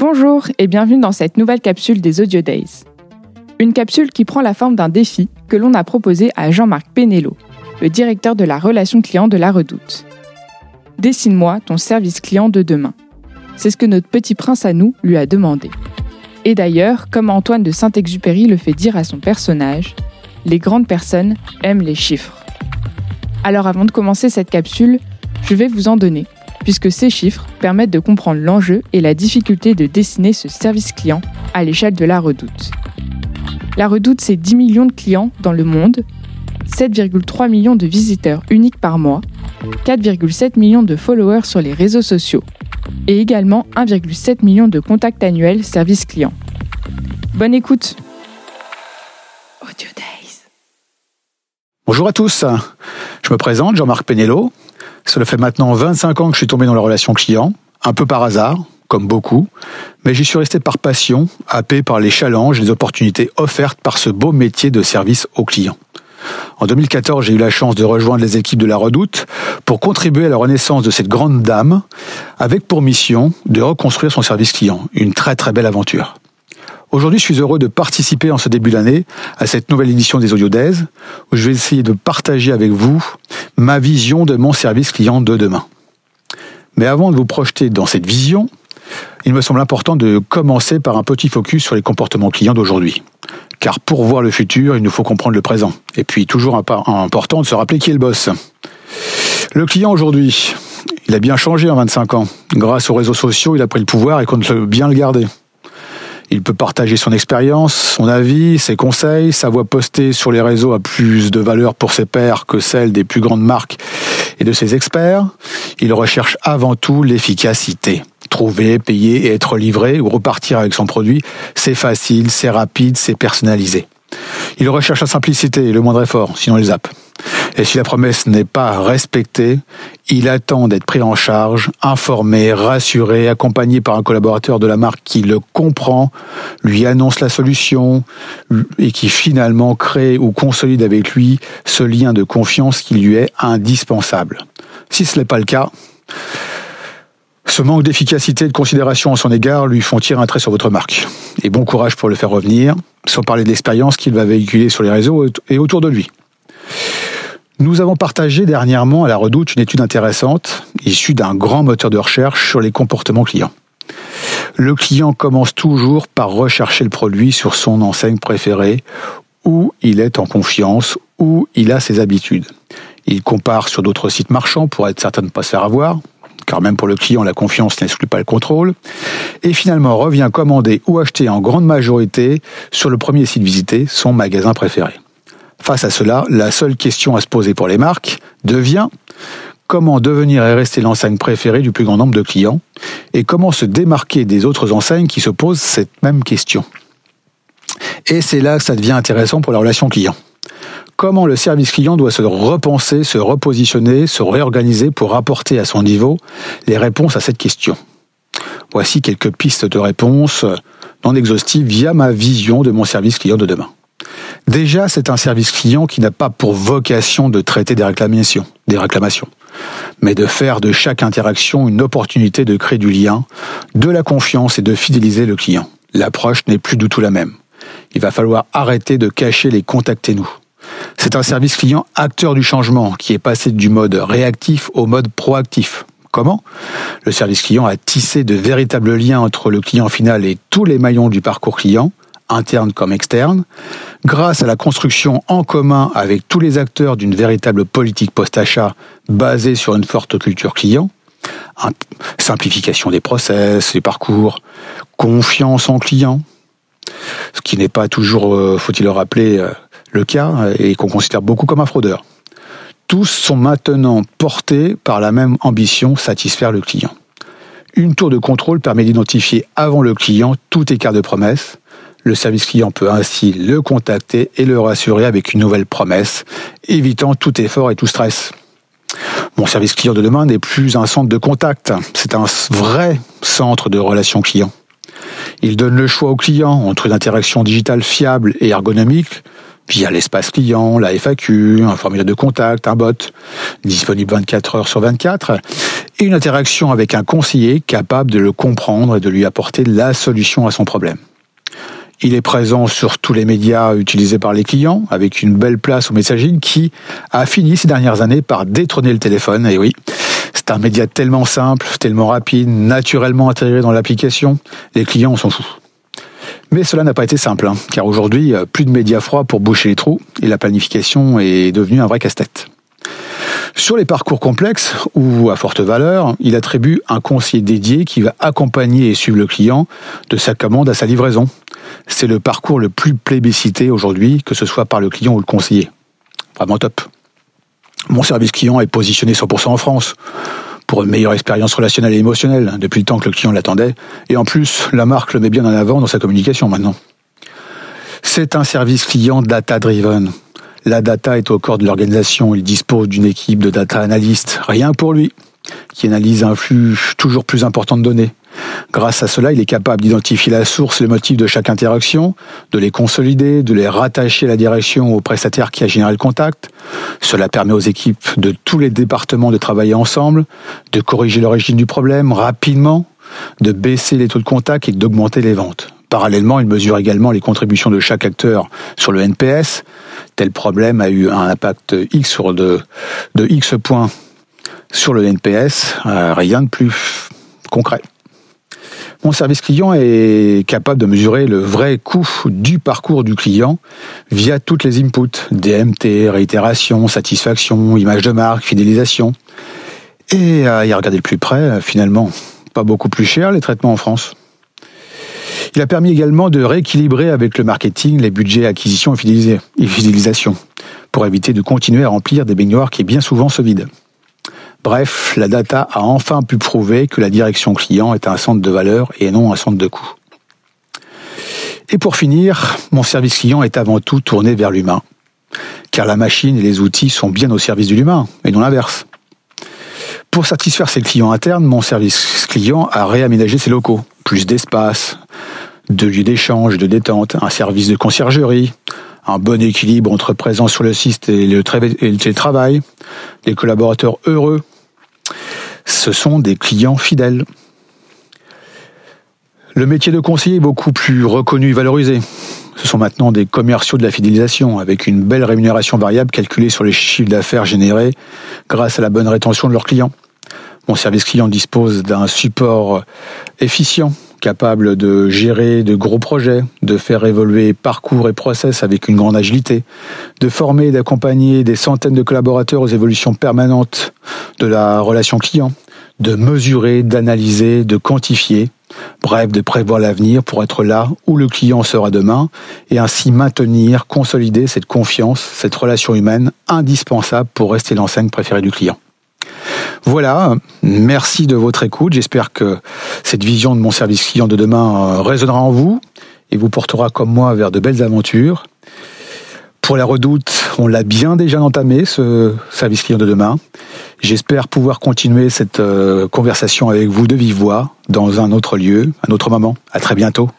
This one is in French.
Bonjour et bienvenue dans cette nouvelle capsule des Audio Days. Une capsule qui prend la forme d'un défi que l'on a proposé à Jean-Marc Pénélo, le directeur de la relation client de la Redoute. Dessine-moi ton service client de demain. C'est ce que notre petit prince à nous lui a demandé. Et d'ailleurs, comme Antoine de Saint-Exupéry le fait dire à son personnage, les grandes personnes aiment les chiffres. Alors avant de commencer cette capsule, je vais vous en donner, puisque ces chiffres permettent de comprendre l'enjeu et la difficulté de dessiner ce service client à l'échelle de la redoute. La redoute, c'est 10 millions de clients dans le monde, 7,3 millions de visiteurs uniques par mois, 4,7 millions de followers sur les réseaux sociaux et également 1,7 million de contacts annuels service client. Bonne écoute Audio Days. Bonjour à tous, je me présente Jean-Marc Pénélo. Cela fait maintenant 25 ans que je suis tombé dans la relation client, un peu par hasard, comme beaucoup, mais j'y suis resté par passion, happé par les challenges et les opportunités offertes par ce beau métier de service aux clients. En 2014, j'ai eu la chance de rejoindre les équipes de la Redoute pour contribuer à la renaissance de cette grande dame, avec pour mission de reconstruire son service client. Une très très belle aventure. Aujourd'hui, je suis heureux de participer en ce début d'année à cette nouvelle édition des Audio Days, où je vais essayer de partager avec vous ma vision de mon service client de demain. Mais avant de vous projeter dans cette vision, il me semble important de commencer par un petit focus sur les comportements clients d'aujourd'hui. Car pour voir le futur, il nous faut comprendre le présent. Et puis toujours important de se rappeler qui est le boss. Le client aujourd'hui, il a bien changé en 25 ans. Grâce aux réseaux sociaux, il a pris le pouvoir et compte bien le garder. Il peut partager son expérience, son avis, ses conseils, sa voix postée sur les réseaux a plus de valeur pour ses pairs que celle des plus grandes marques et de ses experts. Il recherche avant tout l'efficacité trouver, payer et être livré ou repartir avec son produit, c'est facile, c'est rapide, c'est personnalisé. Il recherche la simplicité et le moindre effort, sinon il zappe. Et si la promesse n'est pas respectée, il attend d'être pris en charge, informé, rassuré, accompagné par un collaborateur de la marque qui le comprend, lui annonce la solution et qui finalement crée ou consolide avec lui ce lien de confiance qui lui est indispensable. Si ce n'est pas le cas, ce manque d'efficacité et de considération en son égard lui font tirer un trait sur votre marque. Et bon courage pour le faire revenir, sans parler de l'expérience qu'il va véhiculer sur les réseaux et autour de lui. Nous avons partagé dernièrement à la Redoute une étude intéressante issue d'un grand moteur de recherche sur les comportements clients. Le client commence toujours par rechercher le produit sur son enseigne préférée, où il est en confiance, où il a ses habitudes. Il compare sur d'autres sites marchands pour être certain de ne pas se faire avoir, car même pour le client, la confiance n'exclut pas le contrôle, et finalement revient commander ou acheter en grande majorité sur le premier site visité, son magasin préféré. Face à cela, la seule question à se poser pour les marques devient comment devenir et rester l'enseigne préférée du plus grand nombre de clients, et comment se démarquer des autres enseignes qui se posent cette même question. Et c'est là que ça devient intéressant pour la relation client comment le service client doit se repenser, se repositionner, se réorganiser pour apporter à son niveau les réponses à cette question. Voici quelques pistes de réponses non exhaustives via ma vision de mon service client de demain. Déjà, c'est un service client qui n'a pas pour vocation de traiter des réclamations, des réclamations, mais de faire de chaque interaction une opportunité de créer du lien, de la confiance et de fidéliser le client. L'approche n'est plus du tout la même. Il va falloir arrêter de cacher les contactez-nous. C'est un service client acteur du changement qui est passé du mode réactif au mode proactif. Comment? Le service client a tissé de véritables liens entre le client final et tous les maillons du parcours client, interne comme externe, grâce à la construction en commun avec tous les acteurs d'une véritable politique post-achat basée sur une forte culture client, simplification des process, des parcours, confiance en client, ce qui n'est pas toujours, euh, faut-il le rappeler, euh, le cas et qu'on considère beaucoup comme un fraudeur. Tous sont maintenant portés par la même ambition, satisfaire le client. Une tour de contrôle permet d'identifier avant le client tout écart de promesse. Le service client peut ainsi le contacter et le rassurer avec une nouvelle promesse, évitant tout effort et tout stress. Mon service client de demain n'est plus un centre de contact, c'est un vrai centre de relations clients. Il donne le choix au client entre une interaction digitale fiable et ergonomique, via l'espace client, la FAQ, un formulaire de contact, un bot, disponible 24 heures sur 24, et une interaction avec un conseiller capable de le comprendre et de lui apporter la solution à son problème. Il est présent sur tous les médias utilisés par les clients, avec une belle place au messaging qui a fini ces dernières années par détrôner le téléphone. Et oui, c'est un média tellement simple, tellement rapide, naturellement intégré dans l'application, les clients s'en foutent. Mais cela n'a pas été simple, hein, car aujourd'hui, plus de médias froids pour boucher les trous, et la planification est devenue un vrai casse-tête. Sur les parcours complexes ou à forte valeur, il attribue un conseiller dédié qui va accompagner et suivre le client de sa commande à sa livraison. C'est le parcours le plus plébiscité aujourd'hui, que ce soit par le client ou le conseiller. Vraiment top. Mon service client est positionné 100% en France pour une meilleure expérience relationnelle et émotionnelle depuis le temps que le client l'attendait. Et en plus, la marque le met bien en avant dans sa communication maintenant. C'est un service client data-driven. La data est au corps de l'organisation. Il dispose d'une équipe de data analystes, rien pour lui, qui analyse un flux toujours plus important de données. Grâce à cela, il est capable d'identifier la source et le motif de chaque interaction, de les consolider, de les rattacher à la direction au prestataire qui a généré le contact. Cela permet aux équipes de tous les départements de travailler ensemble, de corriger l'origine du problème rapidement, de baisser les taux de contact et d'augmenter les ventes. Parallèlement, il mesure également les contributions de chaque acteur sur le NPS. Tel problème a eu un impact X sur de, X points sur le NPS. Euh, rien de plus concret. Mon service client est capable de mesurer le vrai coût du parcours du client via toutes les inputs, DMT, réitération, satisfaction, image de marque, fidélisation. Et à y regarder de plus près, finalement, pas beaucoup plus cher les traitements en France. Il a permis également de rééquilibrer avec le marketing les budgets acquisition et fidélisation pour éviter de continuer à remplir des baignoires qui bien souvent se vident. Bref, la data a enfin pu prouver que la direction client est un centre de valeur et non un centre de coût. Et pour finir, mon service client est avant tout tourné vers l'humain, car la machine et les outils sont bien au service de l'humain, et non l'inverse. Pour satisfaire ses clients internes, mon service client a réaménagé ses locaux, plus d'espace, de lieux d'échange, de détente, un service de conciergerie, un bon équilibre entre présence sur le site et le, télétravail, des collaborateurs heureux. Ce sont des clients fidèles. Le métier de conseiller est beaucoup plus reconnu et valorisé. Ce sont maintenant des commerciaux de la fidélisation avec une belle rémunération variable calculée sur les chiffres d'affaires générés grâce à la bonne rétention de leurs clients. Mon service client dispose d'un support efficient capable de gérer de gros projets, de faire évoluer parcours et process avec une grande agilité, de former et d'accompagner des centaines de collaborateurs aux évolutions permanentes de la relation client, de mesurer, d'analyser, de quantifier, bref, de prévoir l'avenir pour être là où le client sera demain et ainsi maintenir, consolider cette confiance, cette relation humaine indispensable pour rester l'enseigne préférée du client. Voilà, merci de votre écoute. J'espère que cette vision de mon service client de demain euh, résonnera en vous et vous portera comme moi vers de belles aventures. Pour la redoute, on l'a bien déjà entamé, ce service client de demain. J'espère pouvoir continuer cette euh, conversation avec vous de vive voix dans un autre lieu, un autre moment. À très bientôt.